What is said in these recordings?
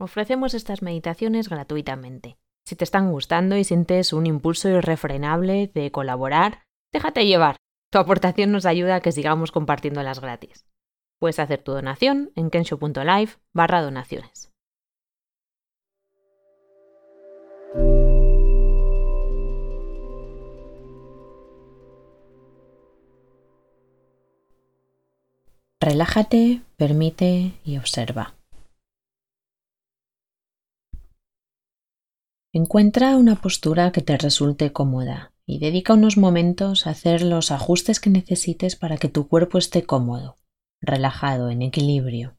Ofrecemos estas meditaciones gratuitamente. Si te están gustando y sientes un impulso irrefrenable de colaborar, déjate llevar. Tu aportación nos ayuda a que sigamos compartiéndolas gratis. Puedes hacer tu donación en kensho.live barra donaciones. Relájate, permite y observa. Encuentra una postura que te resulte cómoda y dedica unos momentos a hacer los ajustes que necesites para que tu cuerpo esté cómodo, relajado, en equilibrio.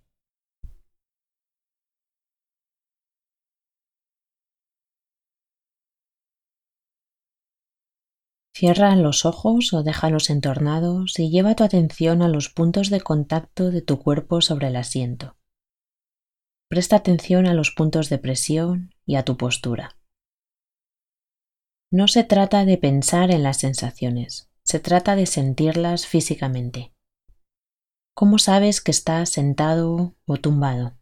Cierra los ojos o déjalos entornados y lleva tu atención a los puntos de contacto de tu cuerpo sobre el asiento. Presta atención a los puntos de presión y a tu postura. No se trata de pensar en las sensaciones, se trata de sentirlas físicamente. ¿Cómo sabes que estás sentado o tumbado?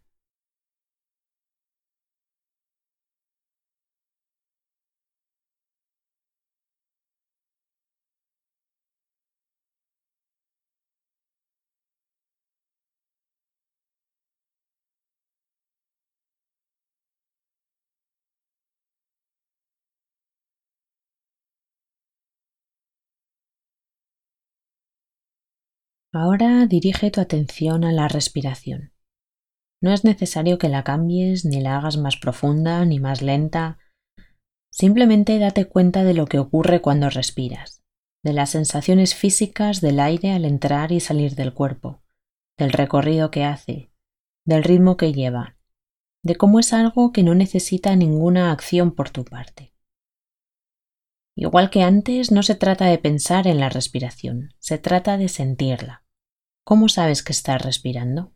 Ahora dirige tu atención a la respiración. No es necesario que la cambies ni la hagas más profunda ni más lenta. Simplemente date cuenta de lo que ocurre cuando respiras, de las sensaciones físicas del aire al entrar y salir del cuerpo, del recorrido que hace, del ritmo que lleva, de cómo es algo que no necesita ninguna acción por tu parte. Igual que antes, no se trata de pensar en la respiración, se trata de sentirla. ¿Cómo sabes que estás respirando?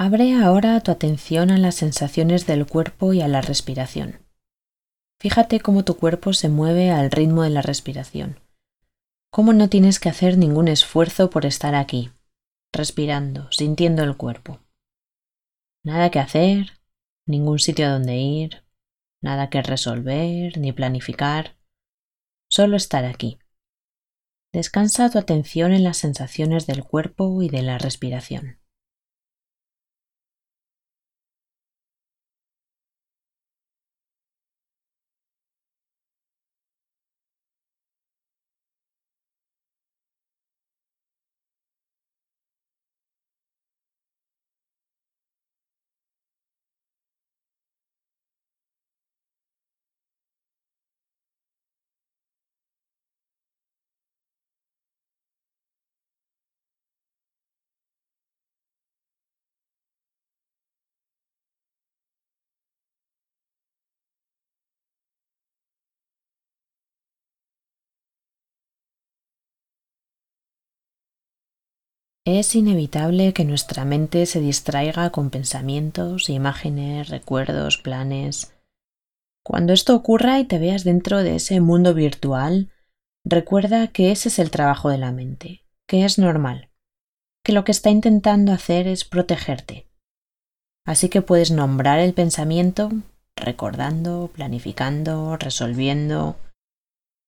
Abre ahora tu atención a las sensaciones del cuerpo y a la respiración. Fíjate cómo tu cuerpo se mueve al ritmo de la respiración. Cómo no tienes que hacer ningún esfuerzo por estar aquí, respirando, sintiendo el cuerpo. Nada que hacer, ningún sitio a donde ir, nada que resolver ni planificar, solo estar aquí. Descansa tu atención en las sensaciones del cuerpo y de la respiración. Es inevitable que nuestra mente se distraiga con pensamientos, imágenes, recuerdos, planes. Cuando esto ocurra y te veas dentro de ese mundo virtual, recuerda que ese es el trabajo de la mente, que es normal, que lo que está intentando hacer es protegerte. Así que puedes nombrar el pensamiento recordando, planificando, resolviendo,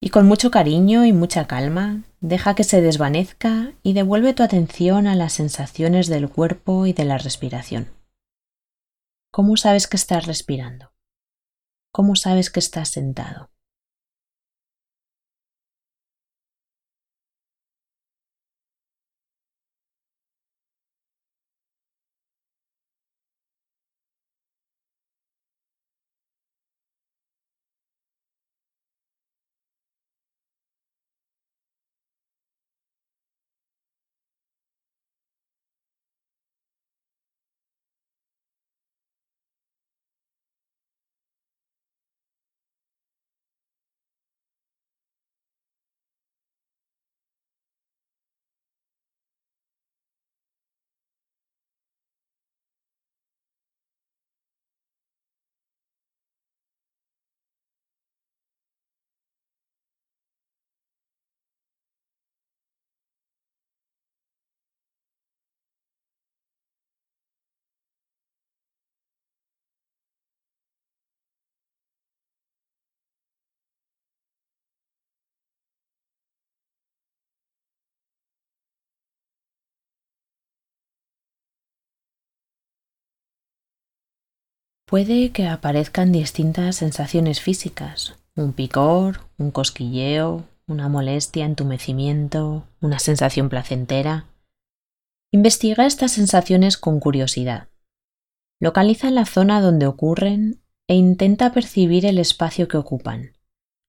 Y con mucho cariño y mucha calma, deja que se desvanezca y devuelve tu atención a las sensaciones del cuerpo y de la respiración. ¿Cómo sabes que estás respirando? ¿Cómo sabes que estás sentado? Puede que aparezcan distintas sensaciones físicas, un picor, un cosquilleo, una molestia, entumecimiento, una sensación placentera. Investiga estas sensaciones con curiosidad. Localiza la zona donde ocurren e intenta percibir el espacio que ocupan.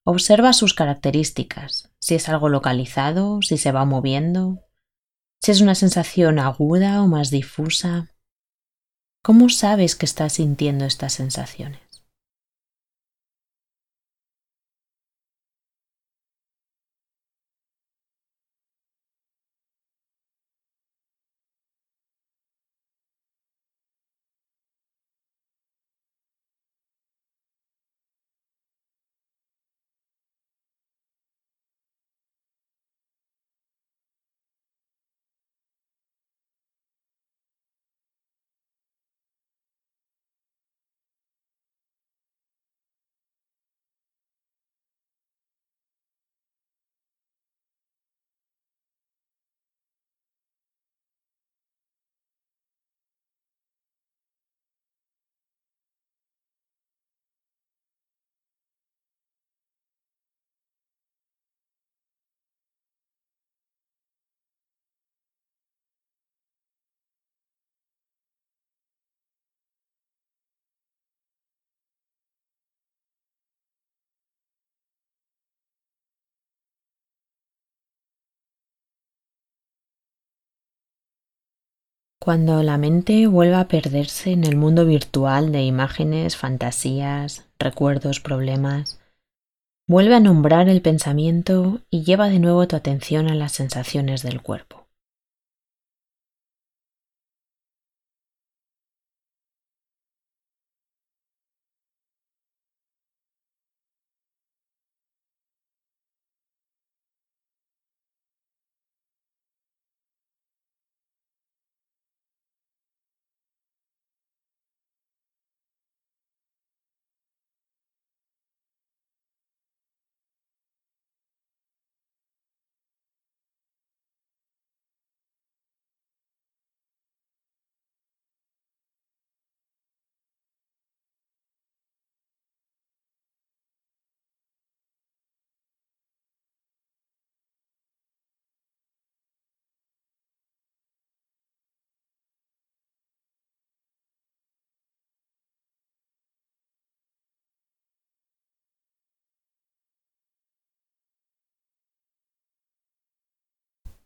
Observa sus características, si es algo localizado, si se va moviendo, si es una sensación aguda o más difusa. ¿Cómo sabes que estás sintiendo estas sensaciones? Cuando la mente vuelva a perderse en el mundo virtual de imágenes, fantasías, recuerdos, problemas, vuelve a nombrar el pensamiento y lleva de nuevo tu atención a las sensaciones del cuerpo.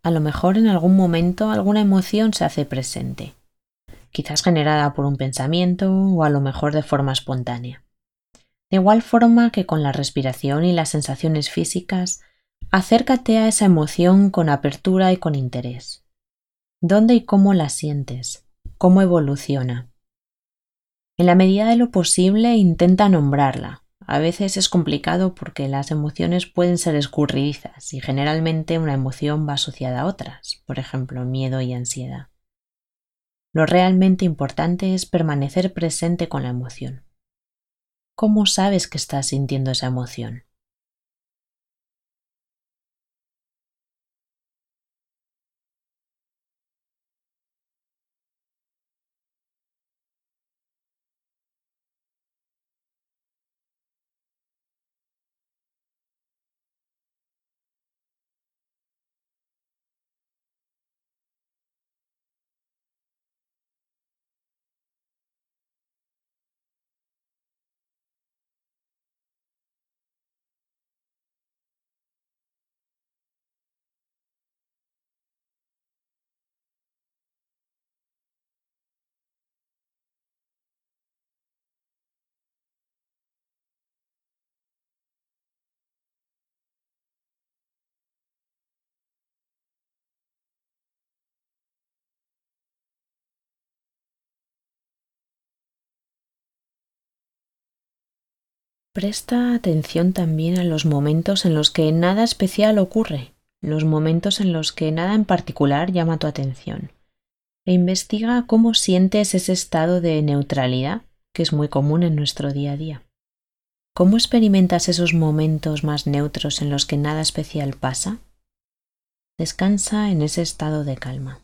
A lo mejor en algún momento alguna emoción se hace presente, quizás generada por un pensamiento o a lo mejor de forma espontánea. De igual forma que con la respiración y las sensaciones físicas, acércate a esa emoción con apertura y con interés. ¿Dónde y cómo la sientes? ¿Cómo evoluciona? En la medida de lo posible intenta nombrarla, a veces es complicado porque las emociones pueden ser escurridizas y generalmente una emoción va asociada a otras, por ejemplo, miedo y ansiedad. Lo realmente importante es permanecer presente con la emoción. ¿Cómo sabes que estás sintiendo esa emoción? Presta atención también a los momentos en los que nada especial ocurre, los momentos en los que nada en particular llama tu atención, e investiga cómo sientes ese estado de neutralidad que es muy común en nuestro día a día. ¿Cómo experimentas esos momentos más neutros en los que nada especial pasa? Descansa en ese estado de calma.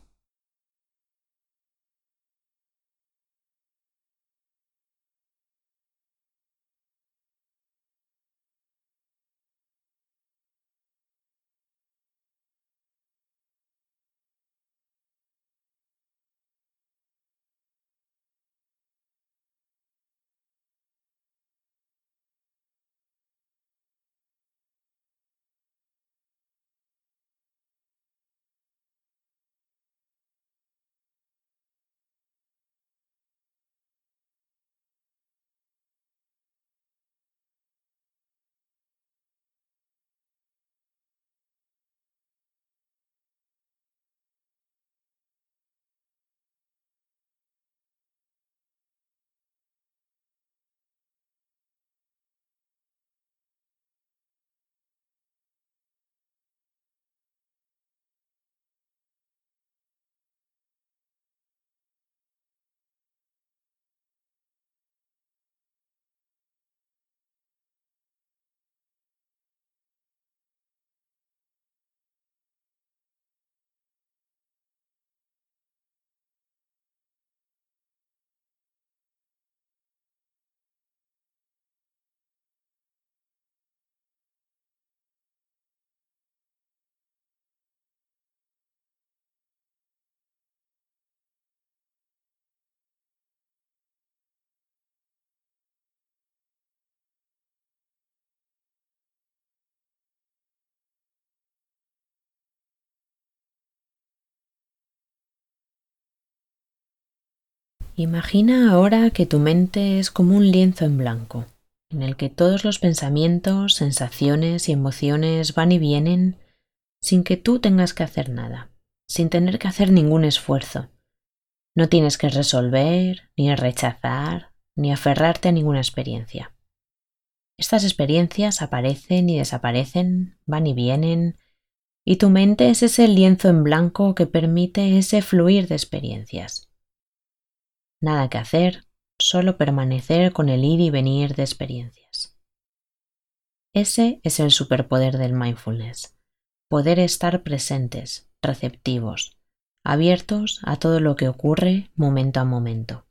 Imagina ahora que tu mente es como un lienzo en blanco, en el que todos los pensamientos, sensaciones y emociones van y vienen sin que tú tengas que hacer nada, sin tener que hacer ningún esfuerzo. No tienes que resolver, ni rechazar, ni aferrarte a ninguna experiencia. Estas experiencias aparecen y desaparecen, van y vienen, y tu mente es ese lienzo en blanco que permite ese fluir de experiencias. Nada que hacer, solo permanecer con el ir y venir de experiencias. Ese es el superpoder del mindfulness, poder estar presentes, receptivos, abiertos a todo lo que ocurre momento a momento.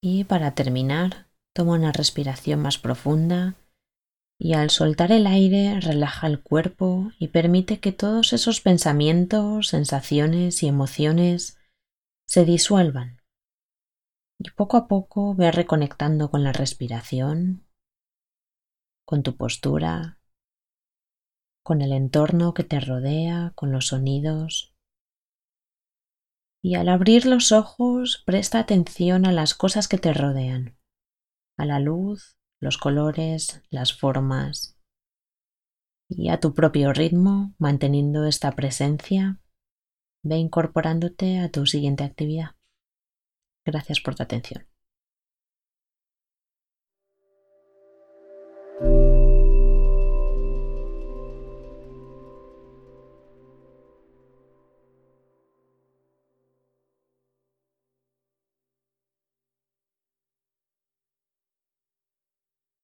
Y para terminar, toma una respiración más profunda y al soltar el aire relaja el cuerpo y permite que todos esos pensamientos, sensaciones y emociones se disuelvan. Y poco a poco ve reconectando con la respiración, con tu postura, con el entorno que te rodea, con los sonidos. Y al abrir los ojos, presta atención a las cosas que te rodean, a la luz, los colores, las formas. Y a tu propio ritmo, manteniendo esta presencia, ve incorporándote a tu siguiente actividad. Gracias por tu atención.